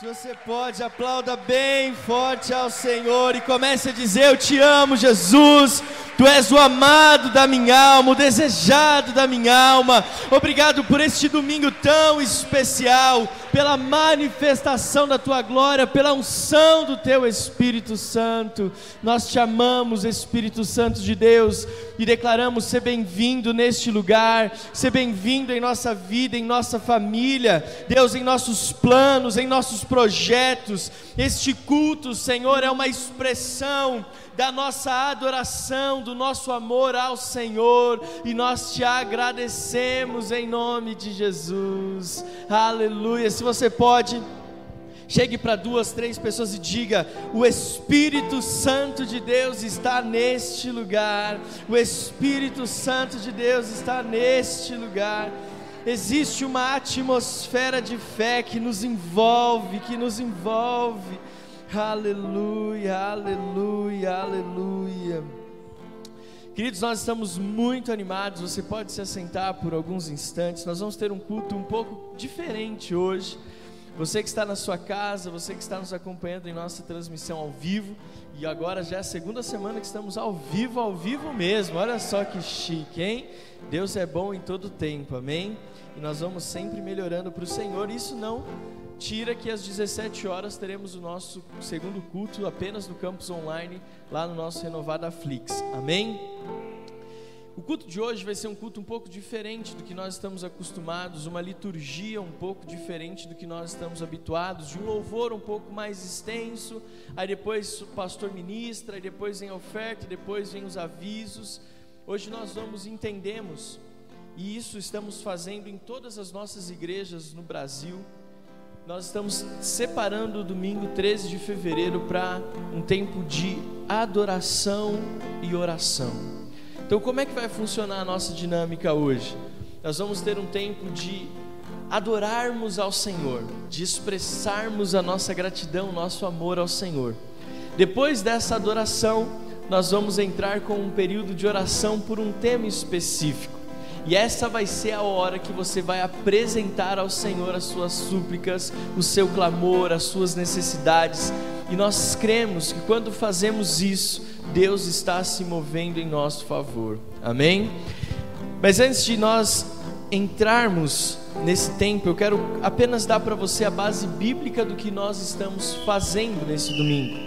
Se você pode, aplauda bem forte ao Senhor e comece a dizer: Eu te amo, Jesus. Tu és o amado da minha alma, o desejado da minha alma. Obrigado por este domingo tão especial, pela manifestação da tua glória, pela unção do teu Espírito Santo. Nós te amamos, Espírito Santo de Deus, e declaramos ser bem-vindo neste lugar, ser bem-vindo em nossa vida, em nossa família, Deus, em nossos planos, em nossos projetos. Este culto, Senhor, é uma expressão da nossa adoração, do nosso amor ao Senhor, e nós te agradecemos em nome de Jesus. Aleluia. Se você pode. Chegue para duas, três pessoas e diga: O Espírito Santo de Deus está neste lugar. O Espírito Santo de Deus está neste lugar. Existe uma atmosfera de fé que nos envolve, que nos envolve. Aleluia, aleluia, aleluia. Queridos, nós estamos muito animados. Você pode se assentar por alguns instantes. Nós vamos ter um culto um pouco diferente hoje. Você que está na sua casa, você que está nos acompanhando em nossa transmissão ao vivo, e agora já é a segunda semana que estamos ao vivo, ao vivo mesmo. Olha só que chique, hein? Deus é bom em todo tempo, amém? E nós vamos sempre melhorando para o Senhor. Isso não tira que às 17 horas teremos o nosso segundo culto apenas no campus online, lá no nosso renovado Flix. Amém? O culto de hoje vai ser um culto um pouco diferente do que nós estamos acostumados, uma liturgia um pouco diferente do que nós estamos habituados, de um louvor um pouco mais extenso, aí depois o pastor ministra, aí depois vem a oferta, depois vem os avisos. Hoje nós vamos entendemos, e isso estamos fazendo em todas as nossas igrejas no Brasil, nós estamos separando o domingo 13 de fevereiro para um tempo de adoração e oração. Então, como é que vai funcionar a nossa dinâmica hoje? Nós vamos ter um tempo de adorarmos ao Senhor, de expressarmos a nossa gratidão, nosso amor ao Senhor. Depois dessa adoração, nós vamos entrar com um período de oração por um tema específico. E essa vai ser a hora que você vai apresentar ao Senhor as suas súplicas, o seu clamor, as suas necessidades. E nós cremos que quando fazemos isso, Deus está se movendo em nosso favor. Amém? Mas antes de nós entrarmos nesse tempo, eu quero apenas dar para você a base bíblica do que nós estamos fazendo nesse domingo.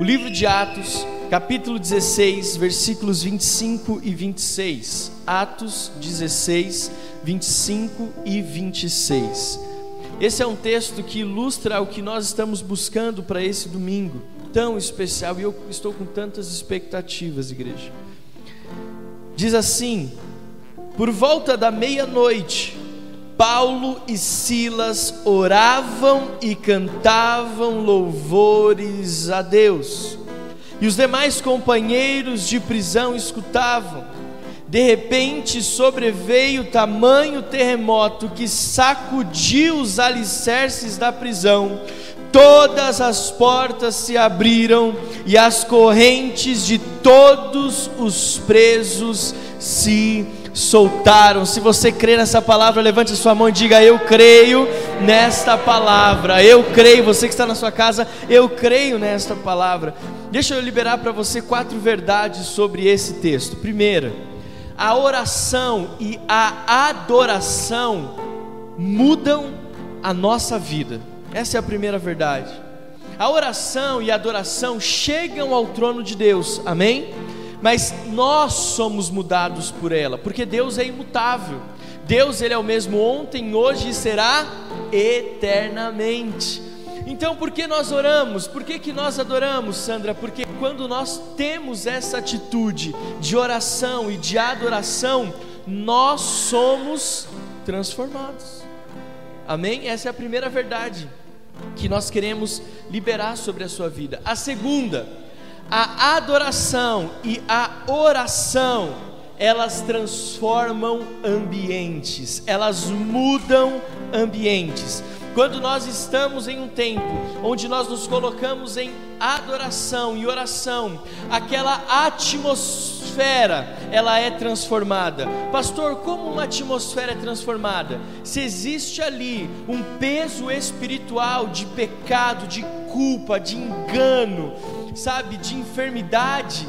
O livro de Atos capítulo 16, versículos 25 e 26. Atos 16, 25 e 26. Esse é um texto que ilustra o que nós estamos buscando para esse domingo tão especial e eu estou com tantas expectativas, igreja. Diz assim: Por volta da meia-noite, Paulo e Silas oravam e cantavam louvores a Deus e os demais companheiros de prisão escutavam. De repente sobreveio tamanho terremoto que sacudiu os alicerces da prisão. Todas as portas se abriram e as correntes de todos os presos se soltaram. Se você crê nessa palavra, levante a sua mão e diga: Eu creio nesta palavra. Eu creio. Você que está na sua casa, eu creio nesta palavra. Deixa eu liberar para você quatro verdades sobre esse texto. Primeira, a oração e a adoração mudam a nossa vida. Essa é a primeira verdade. A oração e a adoração chegam ao trono de Deus. Amém? mas nós somos mudados por ela, porque Deus é imutável. Deus ele é o mesmo ontem, hoje e será eternamente. Então, por que nós oramos? Por que, que nós adoramos, Sandra? Porque quando nós temos essa atitude de oração e de adoração, nós somos transformados. Amém? Essa é a primeira verdade que nós queremos liberar sobre a sua vida. A segunda, a adoração e a oração, elas transformam ambientes, elas mudam ambientes. Quando nós estamos em um tempo onde nós nos colocamos em adoração e oração, aquela atmosfera, ela é transformada. Pastor, como uma atmosfera é transformada? Se existe ali um peso espiritual de pecado, de culpa, de engano, sabe, de enfermidade,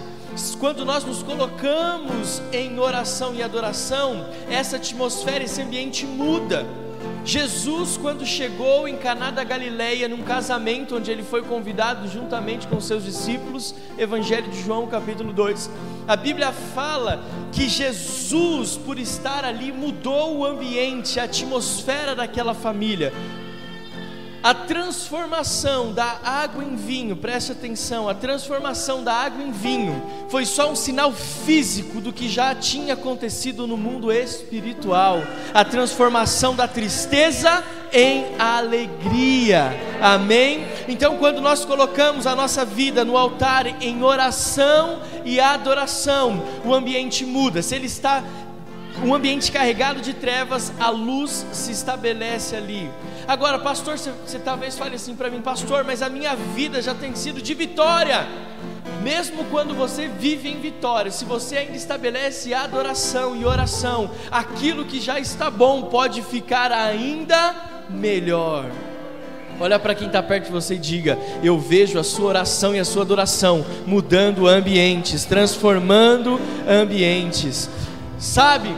quando nós nos colocamos em oração e adoração, essa atmosfera, esse ambiente muda. Jesus, quando chegou em Caná da Galileia, num casamento onde ele foi convidado juntamente com seus discípulos, Evangelho de João, capítulo 2, a Bíblia fala que Jesus, por estar ali, mudou o ambiente, a atmosfera daquela família. A transformação da água em vinho, preste atenção, a transformação da água em vinho foi só um sinal físico do que já tinha acontecido no mundo espiritual. A transformação da tristeza em alegria. Amém? Então, quando nós colocamos a nossa vida no altar em oração e adoração, o ambiente muda. Se ele está um ambiente carregado de trevas, a luz se estabelece ali. Agora, pastor, você, talvez fale assim para mim, pastor, mas a minha vida já tem sido de vitória. Mesmo quando você vive em vitória, se você ainda estabelece adoração e oração, aquilo que já está bom pode ficar ainda melhor. Olha para quem está perto de você e diga: Eu vejo a sua oração e a sua adoração mudando ambientes, transformando ambientes. Sabe?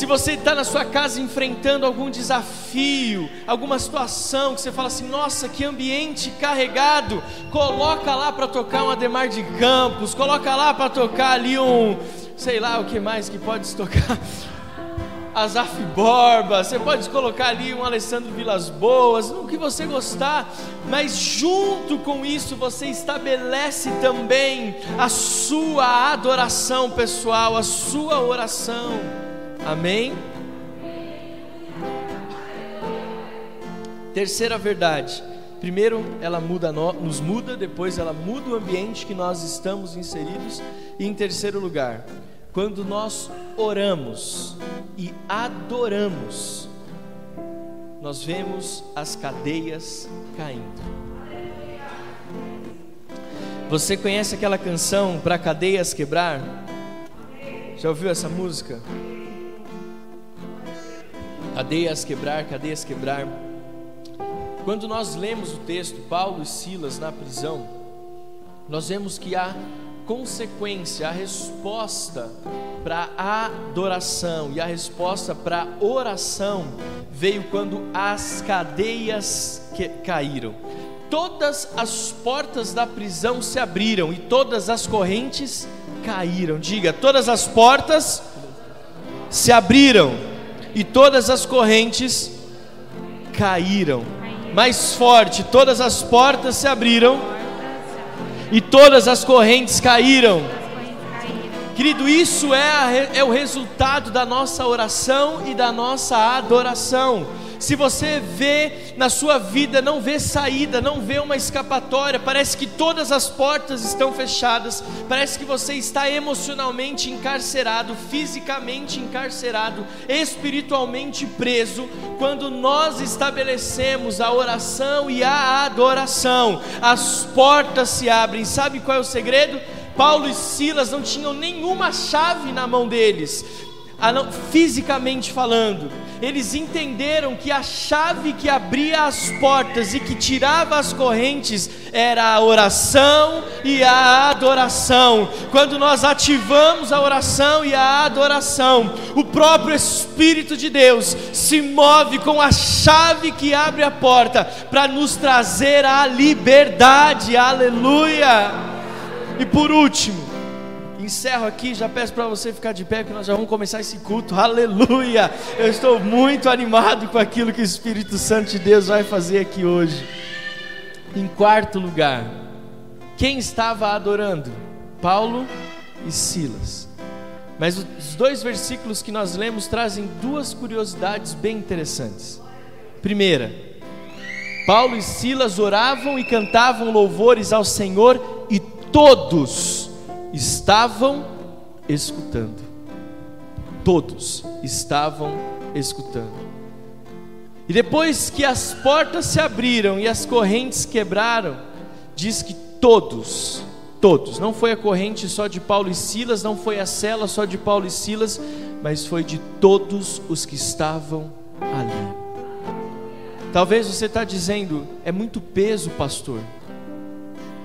Se você está na sua casa enfrentando algum desafio, alguma situação que você fala assim, nossa, que ambiente carregado, coloca lá para tocar um Ademar de Campos, coloca lá para tocar ali um, sei lá o que mais que pode tocar, Azaf Borba, você pode colocar ali um Alessandro Vilas Boas, o que você gostar, mas junto com isso você estabelece também a sua adoração pessoal, a sua oração. Amém? Terceira verdade. Primeiro, ela muda, nos muda, depois ela muda o ambiente que nós estamos inseridos. E em terceiro lugar, quando nós oramos e adoramos, nós vemos as cadeias caindo. Você conhece aquela canção para cadeias quebrar? Já ouviu essa música? Cadeias quebrar, cadeias quebrar. Quando nós lemos o texto, Paulo e Silas na prisão, nós vemos que há consequência, a resposta para a adoração e a resposta para a oração veio quando as cadeias caíram. Todas as portas da prisão se abriram e todas as correntes caíram. Diga, todas as portas se abriram e todas as correntes caíram. Mais forte, todas as portas se abriram e todas as correntes caíram. Querido, isso é, a, é o resultado da nossa oração e da nossa adoração. Se você vê na sua vida, não vê saída, não vê uma escapatória, parece que todas as portas estão fechadas, parece que você está emocionalmente encarcerado, fisicamente encarcerado, espiritualmente preso, quando nós estabelecemos a oração e a adoração, as portas se abrem. Sabe qual é o segredo? Paulo e Silas não tinham nenhuma chave na mão deles, fisicamente falando, eles entenderam que a chave que abria as portas e que tirava as correntes era a oração e a adoração. Quando nós ativamos a oração e a adoração, o próprio Espírito de Deus se move com a chave que abre a porta para nos trazer a liberdade. Aleluia! E por último, encerro aqui, já peço para você ficar de pé, que nós já vamos começar esse culto. Aleluia! Eu estou muito animado com aquilo que o Espírito Santo de Deus vai fazer aqui hoje. Em quarto lugar, quem estava adorando? Paulo e Silas. Mas os dois versículos que nós lemos trazem duas curiosidades bem interessantes. Primeira, Paulo e Silas oravam e cantavam louvores ao Senhor e todos estavam escutando. Todos estavam escutando. E depois que as portas se abriram e as correntes quebraram, diz que todos, todos, não foi a corrente só de Paulo e Silas, não foi a cela só de Paulo e Silas, mas foi de todos os que estavam ali. Talvez você está dizendo, é muito peso, pastor.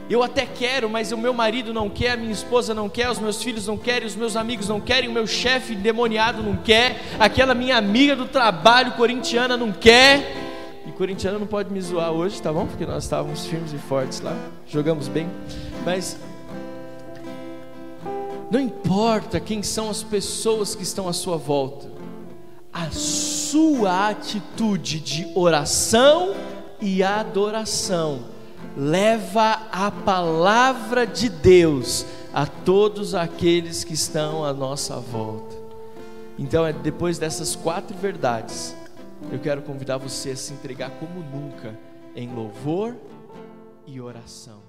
Eu até quero, mas o meu marido não quer, a minha esposa não quer, os meus filhos não querem, os meus amigos não querem, o meu chefe endemoniado não quer, aquela minha amiga do trabalho corintiana não quer. E corintiana não pode me zoar hoje, tá bom? Porque nós estávamos firmes e fortes lá, jogamos bem. Mas não importa quem são as pessoas que estão à sua volta, a sua atitude de oração e adoração leva a palavra de Deus a todos aqueles que estão à nossa volta. Então, é depois dessas quatro verdades, eu quero convidar você a se entregar como nunca em louvor e oração.